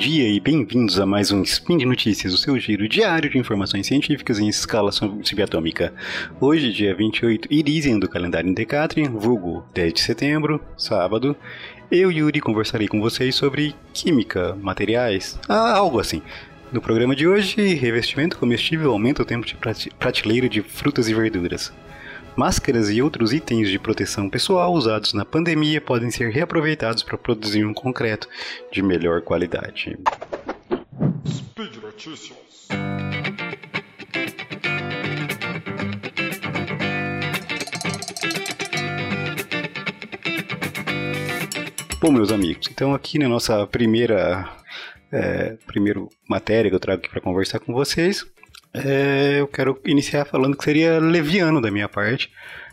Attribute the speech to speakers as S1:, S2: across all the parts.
S1: dia e bem-vindos a mais um Spin de Notícias, o seu giro diário de informações científicas em escala subatômica. Hoje, dia 28 Irisian do calendário Indecatrin, vulgo 10 de setembro, sábado, eu, Yuri, conversarei com vocês sobre química, materiais, ah, algo assim. No programa de hoje, revestimento comestível aumenta o tempo de prateleira de frutas e verduras. Máscaras e outros itens de proteção pessoal usados na pandemia podem ser reaproveitados para produzir um concreto de melhor qualidade. Speed Notícias. Bom, meus amigos, então aqui na nossa primeira é, primeiro matéria que eu trago aqui para conversar com vocês, é, eu quero iniciar falando que seria leviano da minha parte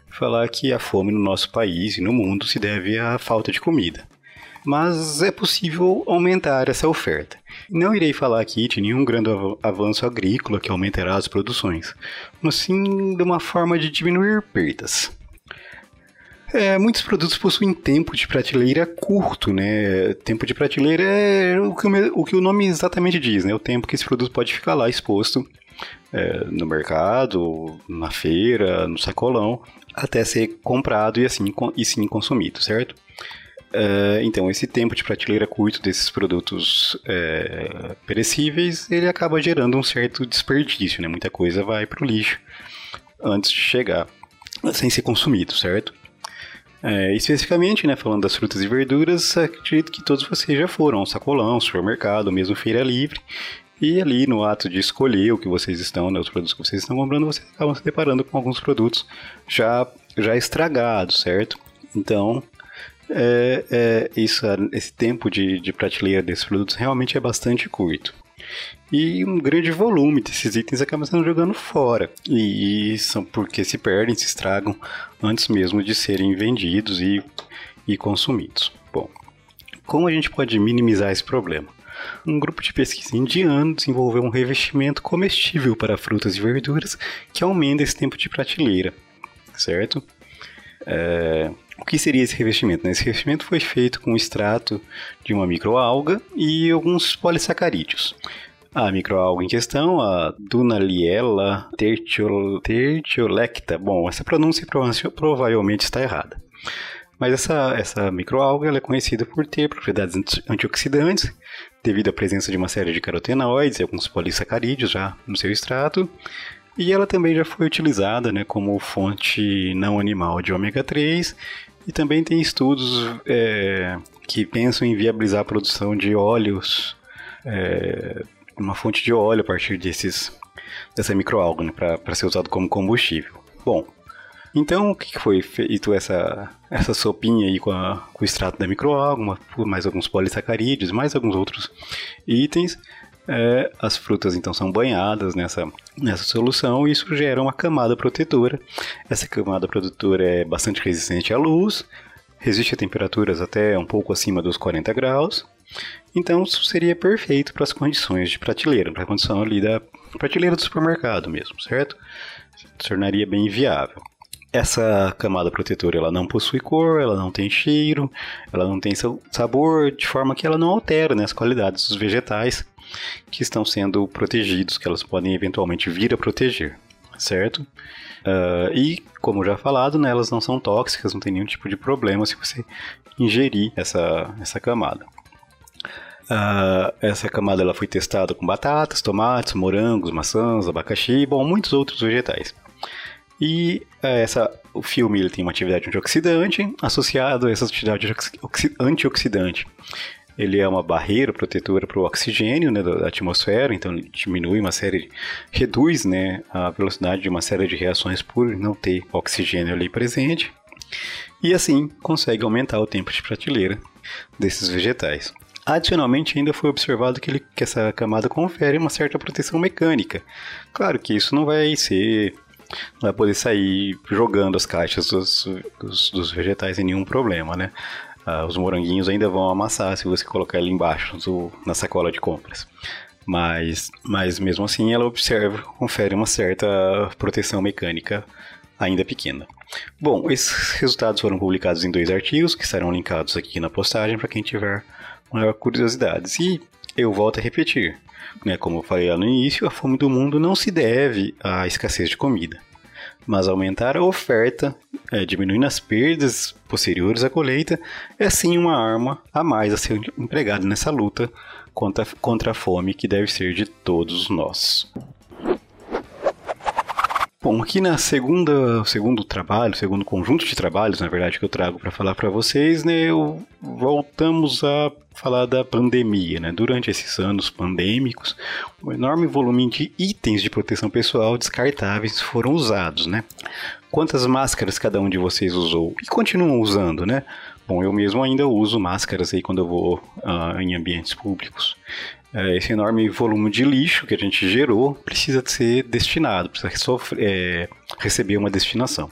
S1: falar que a fome no nosso país e no mundo se deve à falta de comida. Mas é possível aumentar essa oferta. Não irei falar aqui de nenhum grande avanço agrícola que aumentará as produções, mas sim de uma forma de diminuir perdas. É, muitos produtos possuem tempo de prateleira curto, né? Tempo de prateleira é o que o, o, que o nome exatamente diz, né? O tempo que esse produto pode ficar lá exposto é, no mercado, na feira, no sacolão, até ser comprado e assim e sim consumido, certo? É, então, esse tempo de prateleira curto desses produtos é, perecíveis, ele acaba gerando um certo desperdício, né? Muita coisa vai para o lixo antes de chegar sem ser consumido, certo? É, especificamente, né, falando das frutas e verduras, acredito que todos vocês já foram ao sacolão, supermercado, mesmo feira livre, e ali no ato de escolher o que vocês estão, né, os produtos que vocês estão comprando, vocês acabam se deparando com alguns produtos já, já estragados, certo? Então, é, é, isso, esse tempo de, de prateleira desses produtos realmente é bastante curto. E um grande volume desses itens acaba sendo jogando fora. E são porque se perdem, se estragam antes mesmo de serem vendidos e, e consumidos. Bom, como a gente pode minimizar esse problema? um grupo de pesquisa indiano desenvolveu um revestimento comestível para frutas e verduras que aumenta esse tempo de prateleira, certo? É, o que seria esse revestimento? Né? Esse revestimento foi feito com extrato de uma microalga e alguns polissacarídeos. A microalga em questão, a Dunaliella tertiolecta. Bom, essa pronúncia provavelmente está errada. Mas essa, essa microalga é conhecida por ter propriedades antioxidantes devido à presença de uma série de carotenoides e alguns polissacarídeos já no seu extrato. E ela também já foi utilizada né, como fonte não animal de ômega 3 e também tem estudos é, que pensam em viabilizar a produção de óleos, é, uma fonte de óleo a partir desses, dessa microalga né, para ser usado como combustível. Bom, então, o que foi feito essa, essa sopinha aí com, a, com o extrato da microalga, mais alguns polissacarídeos, mais alguns outros itens. É, as frutas então são banhadas nessa, nessa solução e isso gera uma camada protetora. Essa camada protetora é bastante resistente à luz, resiste a temperaturas até um pouco acima dos 40 graus. Então isso seria perfeito para as condições de prateleira, para a condição ali da prateleira do supermercado mesmo, certo? Tornaria bem viável. Essa camada protetora ela não possui cor, ela não tem cheiro, ela não tem sabor, de forma que ela não altera né, as qualidades dos vegetais que estão sendo protegidos, que elas podem eventualmente vir a proteger, certo? Uh, e, como já falado, né, elas não são tóxicas, não tem nenhum tipo de problema se você ingerir essa, essa camada. Uh, essa camada ela foi testada com batatas, tomates, morangos, maçãs, abacaxi, bom, muitos outros vegetais. E é, essa, o filme ele tem uma atividade antioxidante associado a essa atividade antioxidante. Ele é uma barreira protetora para o oxigênio né, da atmosfera, então diminui uma série, reduz né, a velocidade de uma série de reações por não ter oxigênio ali presente. E assim consegue aumentar o tempo de prateleira desses vegetais. Adicionalmente, ainda foi observado que, ele, que essa camada confere uma certa proteção mecânica. Claro que isso não vai ser vai poder sair jogando as caixas dos, dos, dos vegetais sem nenhum problema, né? Uh, os moranguinhos ainda vão amassar se você colocar ele embaixo do, na sacola de compras. Mas, mas mesmo assim ela observa, confere uma certa proteção mecânica ainda pequena. Bom, esses resultados foram publicados em dois artigos que estarão linkados aqui na postagem para quem tiver maior curiosidade. E eu volto a repetir. Né, como eu falei lá no início, a fome do mundo não se deve à escassez de comida, mas aumentar a oferta, é, diminuindo as perdas posteriores à colheita, é sim uma arma a mais a ser empregada nessa luta contra, contra a fome que deve ser de todos nós. Bom, aqui na segunda, segundo trabalho, segundo conjunto de trabalhos, na verdade, que eu trago para falar para vocês, né, eu, voltamos a falar da pandemia, né? Durante esses anos pandêmicos, um enorme volume de itens de proteção pessoal descartáveis foram usados, né? Quantas máscaras cada um de vocês usou e continuam usando, né? Bom, eu mesmo ainda uso máscaras aí quando eu vou uh, em ambientes públicos. Uh, esse enorme volume de lixo que a gente gerou precisa ser destinado, precisa sofrer, é, receber uma destinação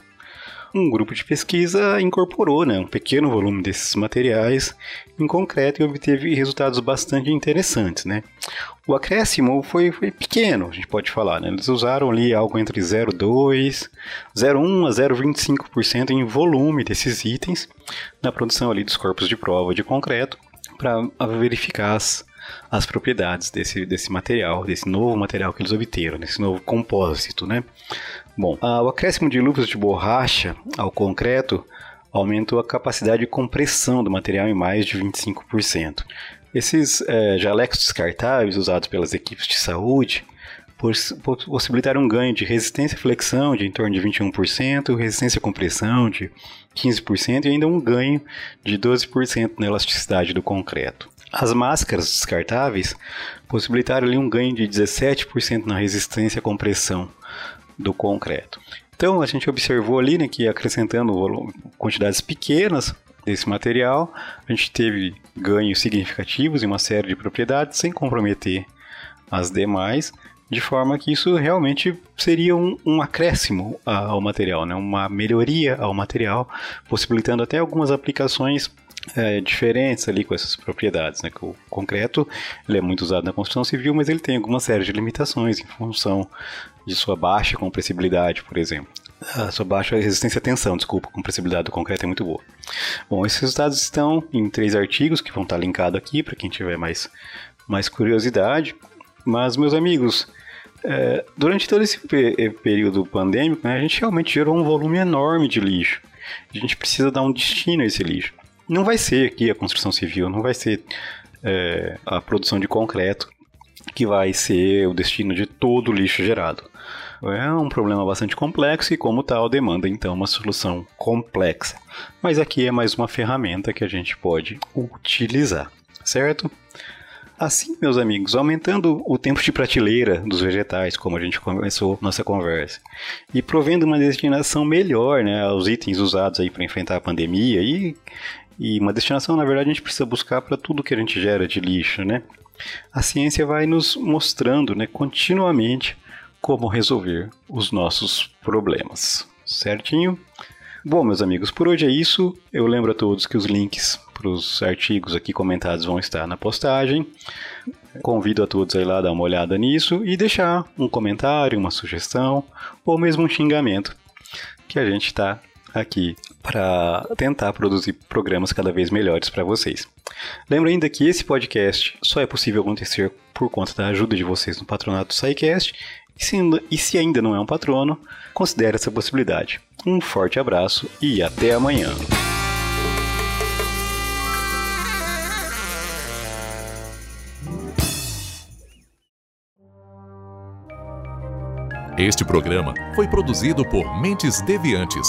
S1: um grupo de pesquisa incorporou né, um pequeno volume desses materiais em concreto e obteve resultados bastante interessantes. Né? O acréscimo foi, foi pequeno, a gente pode falar. Né? Eles usaram ali algo entre 0,2, 0,1 a 0,25% em volume desses itens na produção ali dos corpos de prova de concreto para verificar as, as propriedades desse, desse material, desse novo material que eles obteram, desse novo compósito, né? Bom, o acréscimo de luvas de borracha ao concreto aumentou a capacidade de compressão do material em mais de 25%. Esses é, jalecos descartáveis usados pelas equipes de saúde possibilitaram um ganho de resistência à flexão de em torno de 21%, resistência à compressão de 15% e ainda um ganho de 12% na elasticidade do concreto. As máscaras descartáveis possibilitaram ali um ganho de 17% na resistência à compressão, do concreto. Então a gente observou ali né, que acrescentando volume, quantidades pequenas desse material, a gente teve ganhos significativos em uma série de propriedades sem comprometer as demais, de forma que isso realmente seria um, um acréscimo ao material, né? uma melhoria ao material, possibilitando até algumas aplicações é, diferentes ali com essas propriedades. Né? O concreto ele é muito usado na construção civil, mas ele tem alguma série de limitações em função de sua baixa compressibilidade, por exemplo. A sua baixa resistência à tensão, desculpa, a compressibilidade do concreto é muito boa. Bom, esses resultados estão em três artigos que vão estar linkados aqui para quem tiver mais, mais curiosidade. Mas, meus amigos, é, durante todo esse período pandêmico, né, a gente realmente gerou um volume enorme de lixo. A gente precisa dar um destino a esse lixo. Não vai ser aqui a construção civil, não vai ser é, a produção de concreto que vai ser o destino de todo o lixo gerado. É um problema bastante complexo e, como tal, demanda então uma solução complexa. Mas aqui é mais uma ferramenta que a gente pode utilizar, certo? Assim, meus amigos, aumentando o tempo de prateleira dos vegetais, como a gente começou nossa conversa, e provendo uma destinação melhor né, aos itens usados para enfrentar a pandemia e, e uma destinação, na verdade, a gente precisa buscar para tudo que a gente gera de lixo, né? A ciência vai nos mostrando né, continuamente como resolver os nossos problemas. Certinho? Bom, meus amigos, por hoje é isso. Eu lembro a todos que os links para os artigos aqui comentados vão estar na postagem. Convido a todos a ir lá dar uma olhada nisso e deixar um comentário, uma sugestão ou mesmo um xingamento que a gente está aqui para tentar produzir programas cada vez melhores para vocês. Lembro ainda que esse podcast só é possível acontecer por conta da ajuda de vocês no patronato do SciCast e se, e se ainda não é um patrono, considere essa possibilidade. Um forte abraço e até amanhã.
S2: Este programa foi produzido por Mentes Deviantes.